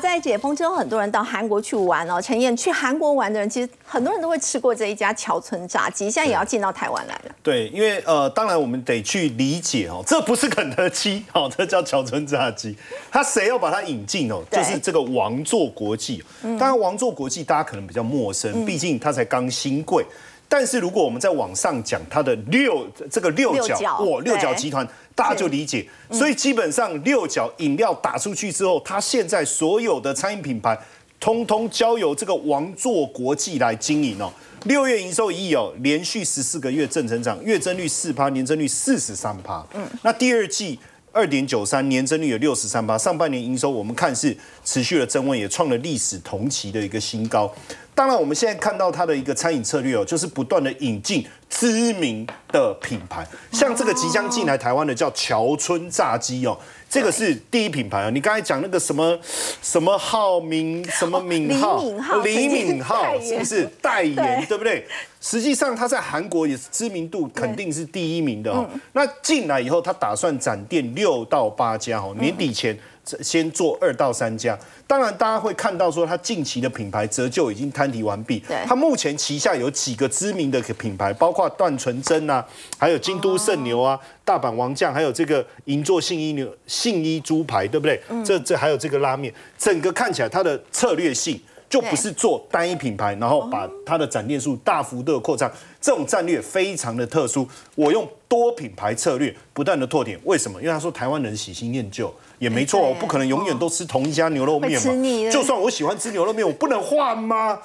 在解封之后，很多人到韩国去玩哦。陈燕，去韩国玩的人，其实很多人都会吃过这一家桥村炸鸡，现在也要进到台湾来了。对，因为呃，当然我们得去理解哦，这不是肯德基，哦，这叫桥村炸鸡。他谁要把它引进哦？就是这个王座国际。当然，王座国际大家可能比较陌生，毕竟它才刚新贵。但是如果我们在网上讲它的六这个六角哇六角集团，大家就理解。所以基本上六角饮料打出去之后，它现在所有的餐饮品牌，通通交由这个王座国际来经营哦。六月营收一亿哦，连续十四个月正成长，月增率四趴，年增率四十三趴。嗯，那第二季二点九三，年增率有六十三趴。上半年营收我们看是持续的增温，也创了历史同期的一个新高。当然，我们现在看到它的一个餐饮策略哦，就是不断的引进知名的品牌，像这个即将进来台湾的叫乔村炸鸡哦，这个是第一品牌啊。你刚才讲那个什么什么浩明什么敏浩李敏浩是不是代言对不对？实际上他在韩国也是知名度肯定是第一名的哦。那进来以后，他打算展店六到八家哦，年底前。先做二到三家，当然大家会看到说，它近期的品牌折旧已经摊提完毕。它目前旗下有几个知名的品牌，包括段纯真啊，还有京都圣牛啊、大阪王将，还有这个银座信一牛、信一猪排，对不对？这这还有这个拉面，整个看起来它的策略性就不是做单一品牌，然后把它的展店数大幅度扩张，这种战略非常的特殊。我用多品牌策略不断的拓点，为什么？因为他说台湾人喜新厌旧。也没错，我不可能永远都吃同一家牛肉面嘛。就算我喜欢吃牛肉面，我不能换吗？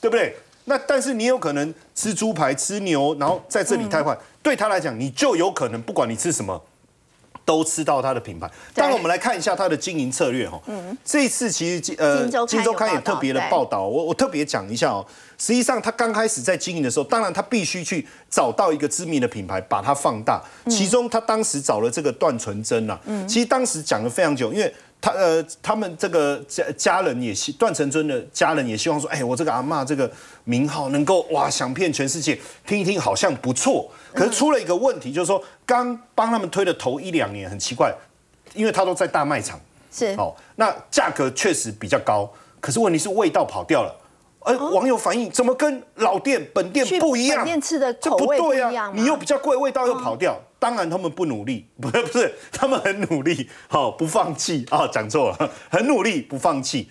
对不对？那但是你有可能吃猪排、吃牛，然后在这里太换，对他来讲，你就有可能不管你吃什么。都吃到它的品牌。当然，我们来看一下它的经营策略哈。嗯，这次其实呃，金周刊也特别的报道，我我特别讲一下哦。实际上，他刚开始在经营的时候，当然他必须去找到一个知名的品牌，把它放大。其中，他当时找了这个段纯真呐、其实当时讲了非常久，因为他呃，他们这个家家人也希段成尊的家人也希望说，哎，我这个阿嬷这个名号能够哇响遍全世界，听一听好像不错。可是出了一个问题，就是说刚帮他们推的头一两年很奇怪，因为他都在大卖场。是哦，那价格确实比较高，可是问题是味道跑掉了。而网友反映怎么跟老店本店不一样？本店吃的口味不对一样你又比较贵，味道又跑掉。当然他们不努力，不是不是，他们很努力，好、不放弃啊，讲错了，很努力不放弃。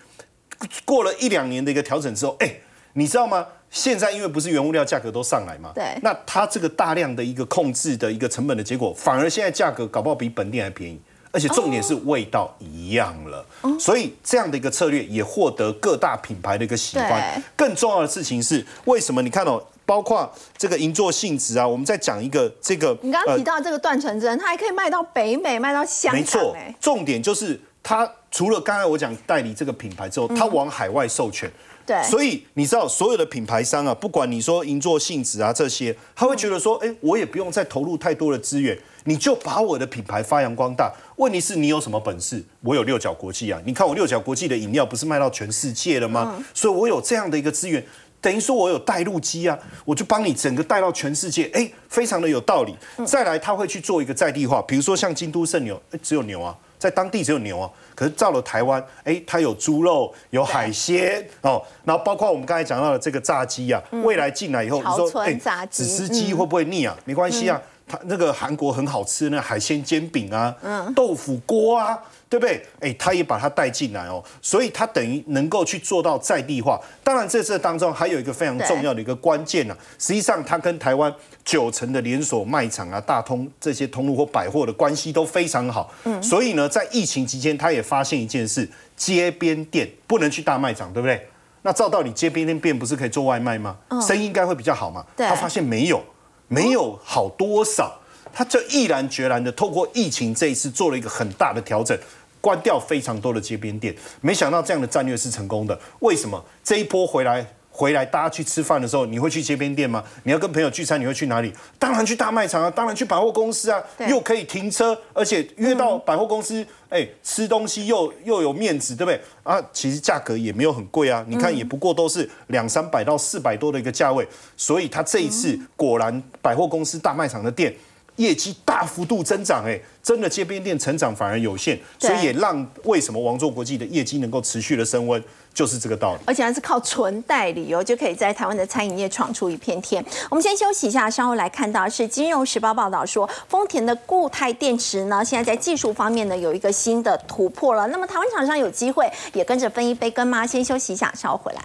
过了一两年的一个调整之后，哎，你知道吗？现在因为不是原物料价格都上来嘛，对那它这个大量的一个控制的一个成本的结果，反而现在价格搞不好比本店还便宜。而且重点是味道一样了，所以这样的一个策略也获得各大品牌的一个喜欢。更重要的事情是，为什么？你看哦，包括这个银座性质啊，我们再讲一个这个，你刚刚提呃到这个断层针，它还可以卖到北美，卖到香港，没错哎，，重点就是它除了刚才我讲代理这个品牌之后，它往海外授权。对所以你知道所有的品牌商啊，不管你说银座性质啊这些，他会觉得说，哎，我也不用再投入太多的资源，你就把我的品牌发扬光大。问题是你有什么本事？我有六角国际啊，你看我六角国际的饮料不是卖到全世界了吗？所以我有这样的一个资源。等于说我有带路机啊，我就帮你整个带到全世界，哎，非常的有道理。再来，他会去做一个在地化，比如说像京都圣牛，哎，只有牛啊，在当地只有牛啊，可是到了台湾，哎，它有猪肉，有海鲜哦，然后包括我们刚才讲到的这个炸鸡啊，未来进来以后，你潮说哎只吃鸡会不会腻啊？没关系啊，它那个韩国很好吃那海鲜煎饼啊，豆腐锅啊。对不对？哎，他也把它带进来哦，所以他等于能够去做到在地化。当然，在这当中还有一个非常重要的一个关键呢、实际上，它跟台湾九成的连锁卖场啊、大通这些通路或百货的关系都非常好。嗯，所以呢，在疫情期间，他也发现一件事：街边店不能去大卖场，对不对？那照道理，街边店不是可以做外卖吗？生意应该会比较好嘛。对他发现没有，没有好多少。他就毅然决然的透过疫情这一次做了一个很大的调整，关掉非常多的街边店。没想到这样的战略是成功的。为什么这一波回来？回来大家去吃饭的时候，你会去街边店吗？你要跟朋友聚餐，你会去哪里？当然去大卖场啊，当然去百货公司啊，对又可以停车，而且约到百货公司，哎、吃东西又又有面子，对不对？啊，其实价格也没有很贵啊，你看也不过都是两三百到四百多的一个价位，所以他这一次果然百货公司大卖场的店。业绩大幅度增长，哎，真的街边店成长反而有限，所以也让为什么王座国际的业绩能够持续的升温，就是这个道理。而且还是靠纯代理哦，就可以在台湾的餐饮业闯出一片天。我们先休息一下，稍后来看到是《金融时报》报道说，丰田的固态电池呢，现在在技术方面呢有一个新的突破了。那么台湾厂商有机会也跟着分一杯羹吗？先休息一下，稍后回来。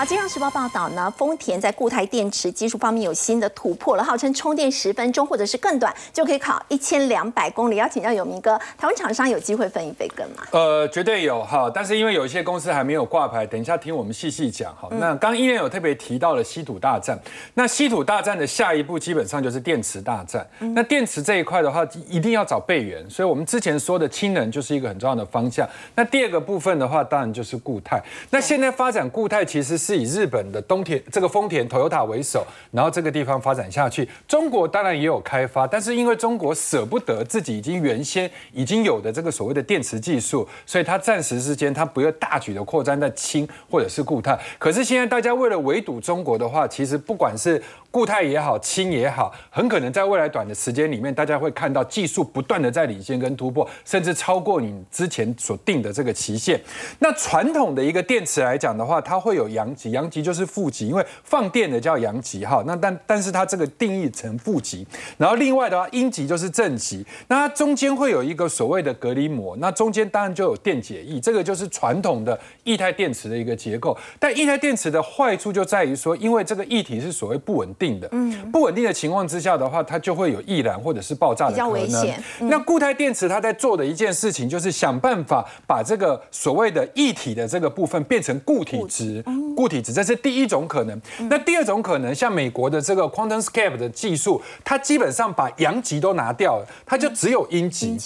好，《金融时报》报道呢，丰田在固态电池技术方面有新的突破了，号称充电十分钟或者是更短就可以跑一千两百公里。要请教有明哥，台湾厂商有机会分一杯羹吗？呃，绝对有哈，但是因为有一些公司还没有挂牌，等一下听我们细细讲哈。那刚刚依然有特别提到了稀土大战，那稀土大战的下一步基本上就是电池大战。那电池这一块的话，一定要找备源，所以我们之前说的氢能就是一个很重要的方向。那第二个部分的话，当然就是固态。那现在发展固态其实是是以日本的东田这个丰田 Toyota 为首，然后这个地方发展下去。中国当然也有开发，但是因为中国舍不得自己已经原先已经有的这个所谓的电池技术，所以它暂时之间它不要大举的扩张在氢或者是固态。可是现在大家为了围堵中国的话，其实不管是固态也好，氢也好，很可能在未来短的时间里面，大家会看到技术不断的在领先跟突破，甚至超过你之前所定的这个期限。那传统的一个电池来讲的话，它会有阳极，阳极就是负极，因为放电的叫阳极哈。那但但是它这个定义成负极，然后另外的话，阴极就是正极，那它中间会有一个所谓的隔离膜，那中间当然就有电解液，这个就是传统的液态电池的一个结构。但液态电池的坏处就在于说，因为这个液体是所谓不稳定。的。嗯，不稳定的情况之下的话，它就会有易燃或者是爆炸的可能。那固态电池它在做的一件事情，就是想办法把这个所谓的液体的这个部分变成固体值。固体值，这是第一种可能。那第二种可能，像美国的这个 QuantumScape 的技术，它基本上把阳极都拿掉了，它就只有阴极。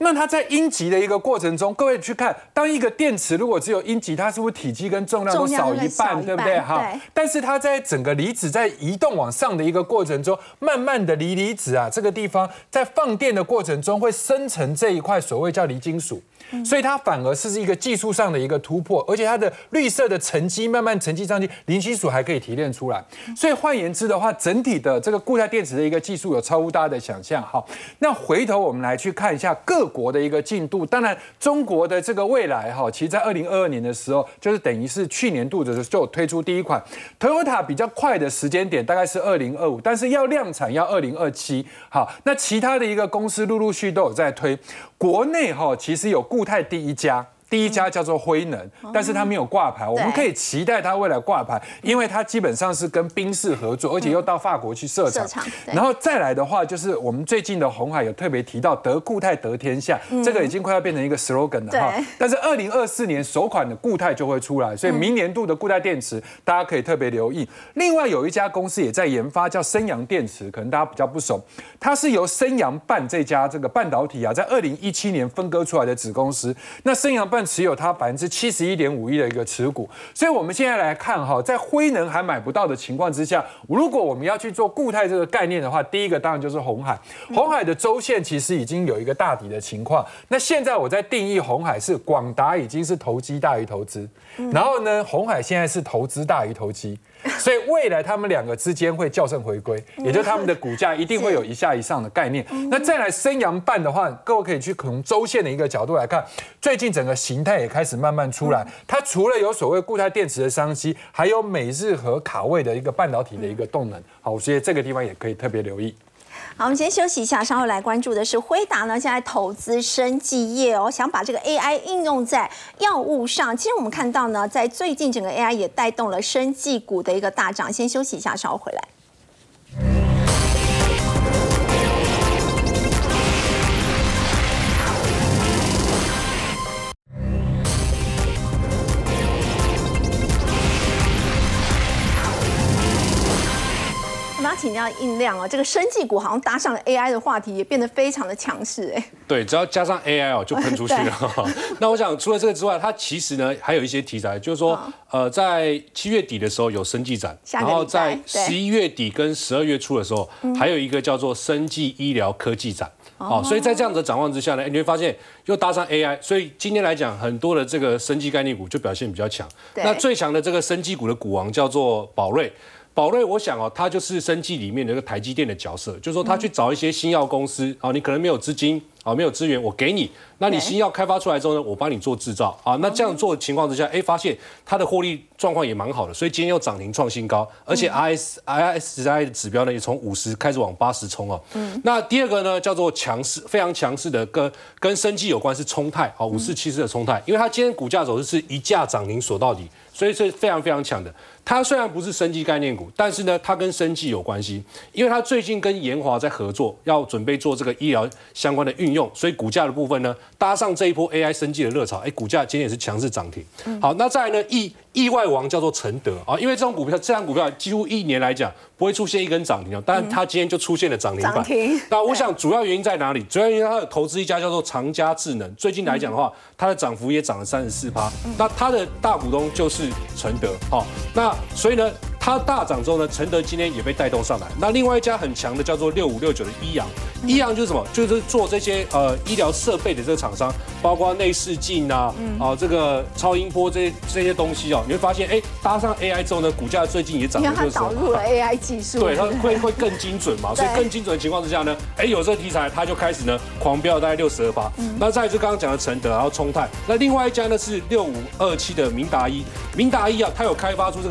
那它在阴极的一个过程中，各位去看，当一个电池如果只有阴极，它是不是体积跟重量都少一半，对不对？哈，但是它在整个离子在移动往上的一个过程中，慢慢的离离子啊这个地方在放电的过程中会生成这一块所谓叫锂金属。所以它反而是一个技术上的一个突破，而且它的绿色的沉积慢慢沉积上去，零金属还可以提炼出来。所以换言之的话，整体的这个固态电池的一个技术有超乎大家的想象。好，那回头我们来去看一下各国的一个进度。当然，中国的这个未来哈，其实在二零二二年的时候，就是等于是去年度的时候就有推出第一款 Toyota 比较快的时间点大概是二零二五，但是要量产要二零二七。好，那其他的一个公司陆陆续都有在推。国内哈，其实有固态第一家。第一家叫做辉能，但是它没有挂牌，我们可以期待它未来挂牌，因为它基本上是跟宾士合作，而且又到法国去设厂。然后再来的话，就是我们最近的红海有特别提到得固态得天下，这个已经快要变成一个 slogan 了哈。但是二零二四年首款的固态就会出来，所以明年度的固态电池大家可以特别留意。另外有一家公司也在研发，叫升阳电池，可能大家比较不熟，它是由升阳半这家这个半导体啊，在二零一七年分割出来的子公司。那升阳半持有它百分之七十一点五亿的一个持股，所以我们现在来看哈，在辉能还买不到的情况之下，如果我们要去做固态这个概念的话，第一个当然就是红海。红海的周线其实已经有一个大底的情况。那现在我在定义红海是广达已经是投机大于投资，然后呢，红海现在是投资大于投机。所以未来他们两个之间会校正回归，也就是他们的股价一定会有一下以上的概念。那再来升阳半的话，各位可以去从周线的一个角度来看，最近整个形态也开始慢慢出来。它除了有所谓固态电池的商机，还有美日和卡位的一个半导体的一个动能。好，所以这个地方也可以特别留意。好，我们先休息一下，稍后来关注的是辉达呢，现在投资生技业哦，想把这个 AI 应用在药物上。其实我们看到呢，在最近整个 AI 也带动了生技股的一个大涨。先休息一下，稍后回来。请教印亮哦，这个生技股好像搭上了 AI 的话题，也变得非常的强势哎。对，只要加上 AI 哦，就喷出去了。那我想除了这个之外，它其实呢还有一些题材，就是说，呃，在七月底的时候有生技展，然后在十一月底跟十二月初的时候，还有一个叫做生技医疗科技展。哦，所以在这样的展望之下呢，你会发现又搭上 AI，所以今天来讲，很多的这个生技概念股就表现比较强。那最强的这个生技股的股王叫做宝瑞。宝瑞，我想哦，它就是生技里面的一个台积电的角色，就是说他去找一些新药公司啊，你可能没有资金啊，没有资源，我给你，那你新药开发出来之后呢，我帮你做制造。啊，那这样做的情况之下，哎，发现它的获利状况也蛮好的，所以今天又涨停创新高，而且 I S I S I 的指标呢也从五十开始往八十冲哦。那第二个呢叫做强势，非常强势的跟跟生技有关是冲泰啊，五四七四的冲泰，因为它今天股价走势是一价涨停锁到底，所以是非常非常强的。它虽然不是生技概念股，但是呢，它跟生技有关系，因为它最近跟研华在合作，要准备做这个医疗相关的运用，所以股价的部分呢，搭上这一波 AI 生技的热潮，哎，股价今天也是强势涨停。好，那再来呢，意意外王叫做承德啊，因为这种股票，这张股票几乎一年来讲不会出现一根涨停啊，但是它今天就出现了涨停板。停那我想主要原因在哪里？主要原因它有投资一家叫做长嘉智能，最近来讲的话，它的涨幅也涨了三十四趴。那它的大股东就是承德，好，那所以呢，它大涨之后呢，承德今天也被带动上来。那另外一家很强的叫做六五六九的医阳，医阳就是什么？就是做这些呃医疗设备的这个厂商，包括内视镜啊，啊这个超音波这些这些东西哦，你会发现，哎，搭上 AI 之后呢，股价最近也涨因为它了六十导入了 AI 技术，对，它会会更精准嘛，所以更精准的情况之下呢，哎，有这个题材，它就开始呢狂飙大概六十二八。那再就刚刚讲的承德，然后冲泰，那另外一家呢是六五二七的明达一，明达一啊，它有开发出这个。